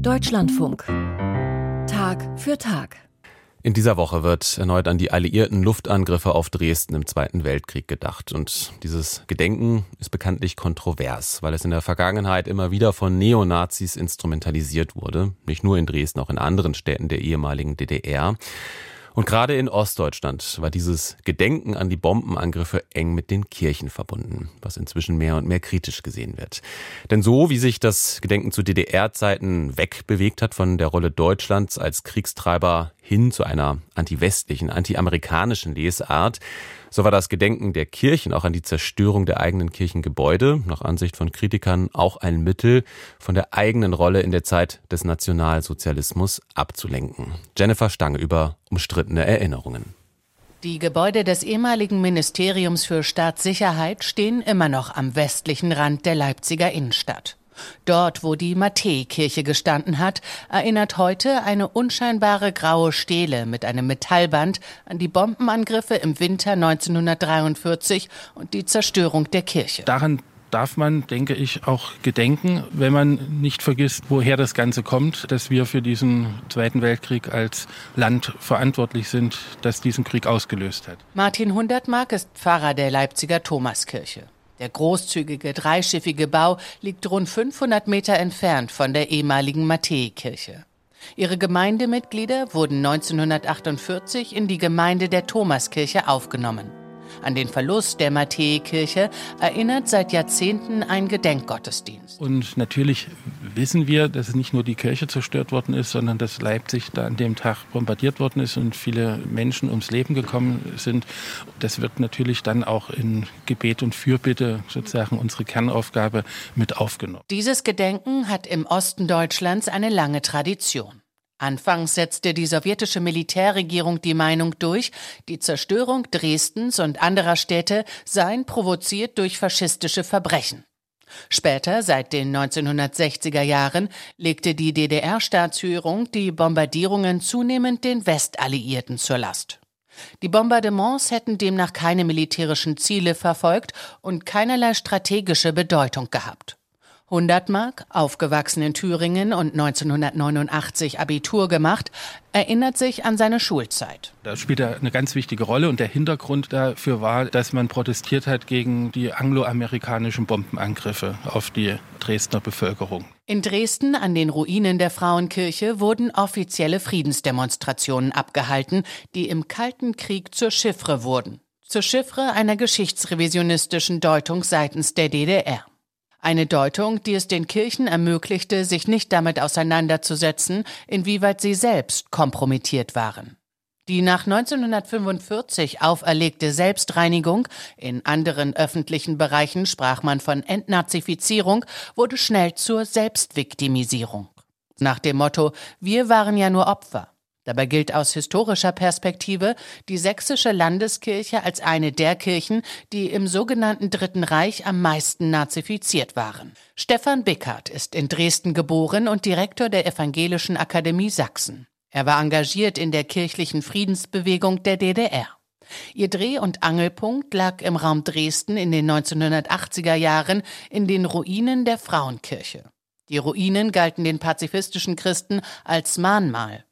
Deutschlandfunk. Tag für Tag. In dieser Woche wird erneut an die alliierten Luftangriffe auf Dresden im Zweiten Weltkrieg gedacht. Und dieses Gedenken ist bekanntlich kontrovers, weil es in der Vergangenheit immer wieder von Neonazis instrumentalisiert wurde. Nicht nur in Dresden, auch in anderen Städten der ehemaligen DDR. Und gerade in Ostdeutschland war dieses Gedenken an die Bombenangriffe eng mit den Kirchen verbunden, was inzwischen mehr und mehr kritisch gesehen wird. Denn so wie sich das Gedenken zu DDR-Zeiten wegbewegt hat von der Rolle Deutschlands als Kriegstreiber hin zu einer anti-westlichen, anti-amerikanischen Lesart, so war das Gedenken der Kirchen auch an die Zerstörung der eigenen Kirchengebäude, nach Ansicht von Kritikern, auch ein Mittel, von der eigenen Rolle in der Zeit des Nationalsozialismus abzulenken. Jennifer Stange über umstrittene Erinnerungen. Die Gebäude des ehemaligen Ministeriums für Staatssicherheit stehen immer noch am westlichen Rand der Leipziger Innenstadt. Dort, wo die Matthäikirche gestanden hat, erinnert heute eine unscheinbare graue Stele mit einem Metallband an die Bombenangriffe im Winter 1943 und die Zerstörung der Kirche. Daran darf man, denke ich, auch gedenken, wenn man nicht vergisst, woher das Ganze kommt, dass wir für diesen Zweiten Weltkrieg als Land verantwortlich sind, das diesen Krieg ausgelöst hat. Martin Hundertmark ist Pfarrer der Leipziger Thomaskirche. Der großzügige dreischiffige Bau liegt rund 500 Meter entfernt von der ehemaligen Matthäikirche. Ihre Gemeindemitglieder wurden 1948 in die Gemeinde der Thomaskirche aufgenommen. An den Verlust der Matthäikirche erinnert seit Jahrzehnten ein Gedenkgottesdienst. Und natürlich wissen wir, dass nicht nur die Kirche zerstört worden ist, sondern dass Leipzig da an dem Tag bombardiert worden ist und viele Menschen ums Leben gekommen sind. Das wird natürlich dann auch in Gebet und Fürbitte sozusagen unsere Kernaufgabe mit aufgenommen. Dieses Gedenken hat im Osten Deutschlands eine lange Tradition. Anfangs setzte die sowjetische Militärregierung die Meinung durch, die Zerstörung Dresdens und anderer Städte seien provoziert durch faschistische Verbrechen. Später, seit den 1960er Jahren, legte die DDR-Staatsführung die Bombardierungen zunehmend den Westalliierten zur Last. Die Bombardements hätten demnach keine militärischen Ziele verfolgt und keinerlei strategische Bedeutung gehabt. 100 Mark, aufgewachsen in Thüringen und 1989 Abitur gemacht, erinnert sich an seine Schulzeit. Da spielt er eine ganz wichtige Rolle und der Hintergrund dafür war, dass man protestiert hat gegen die angloamerikanischen Bombenangriffe auf die Dresdner Bevölkerung. In Dresden an den Ruinen der Frauenkirche wurden offizielle Friedensdemonstrationen abgehalten, die im Kalten Krieg zur Chiffre wurden. Zur Chiffre einer geschichtsrevisionistischen Deutung seitens der DDR. Eine Deutung, die es den Kirchen ermöglichte, sich nicht damit auseinanderzusetzen, inwieweit sie selbst kompromittiert waren. Die nach 1945 auferlegte Selbstreinigung, in anderen öffentlichen Bereichen sprach man von Entnazifizierung, wurde schnell zur Selbstviktimisierung. Nach dem Motto Wir waren ja nur Opfer. Dabei gilt aus historischer Perspektive die sächsische Landeskirche als eine der Kirchen, die im sogenannten Dritten Reich am meisten nazifiziert waren. Stefan Bickert ist in Dresden geboren und Direktor der Evangelischen Akademie Sachsen. Er war engagiert in der kirchlichen Friedensbewegung der DDR. Ihr Dreh- und Angelpunkt lag im Raum Dresden in den 1980er Jahren in den Ruinen der Frauenkirche. Die Ruinen galten den pazifistischen Christen als Mahnmal.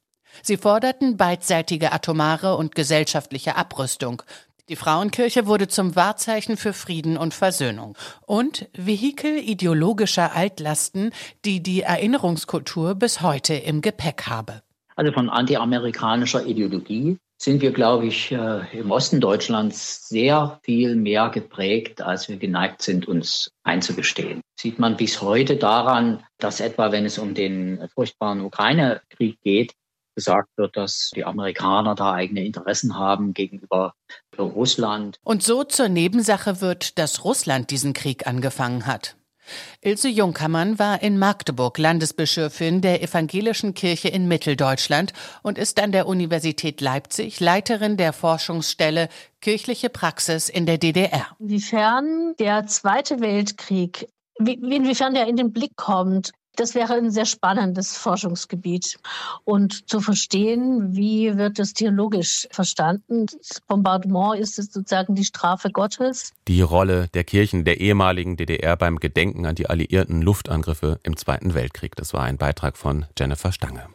Sie forderten beidseitige atomare und gesellschaftliche Abrüstung. Die Frauenkirche wurde zum Wahrzeichen für Frieden und Versöhnung und Vehikel ideologischer Altlasten, die die Erinnerungskultur bis heute im Gepäck habe. Also von antiamerikanischer Ideologie sind wir, glaube ich, äh, im Osten Deutschlands sehr viel mehr geprägt, als wir geneigt sind, uns einzugestehen. Sieht man bis heute daran, dass etwa, wenn es um den furchtbaren Ukraine-Krieg geht, gesagt wird, dass die Amerikaner da eigene Interessen haben gegenüber Russland. Und so zur Nebensache wird, dass Russland diesen Krieg angefangen hat. Ilse Jungkammann war in Magdeburg Landesbischöfin der Evangelischen Kirche in Mitteldeutschland und ist an der Universität Leipzig Leiterin der Forschungsstelle Kirchliche Praxis in der DDR. Inwiefern der Zweite Weltkrieg, inwiefern der in den Blick kommt, Das wäre ein sehr spannendes Forschungsgebiet. Und zu verstehen, wie wird das theologisch verstanden? Das Bombardement ist es sozusagen die Strafe Gottes. Die Rolle der Kirchen der ehemaligen DDR beim Gedenken an die alliierten Luftangriffe im Zweiten Weltkrieg. Das war ein Beitrag von Jennifer Stange.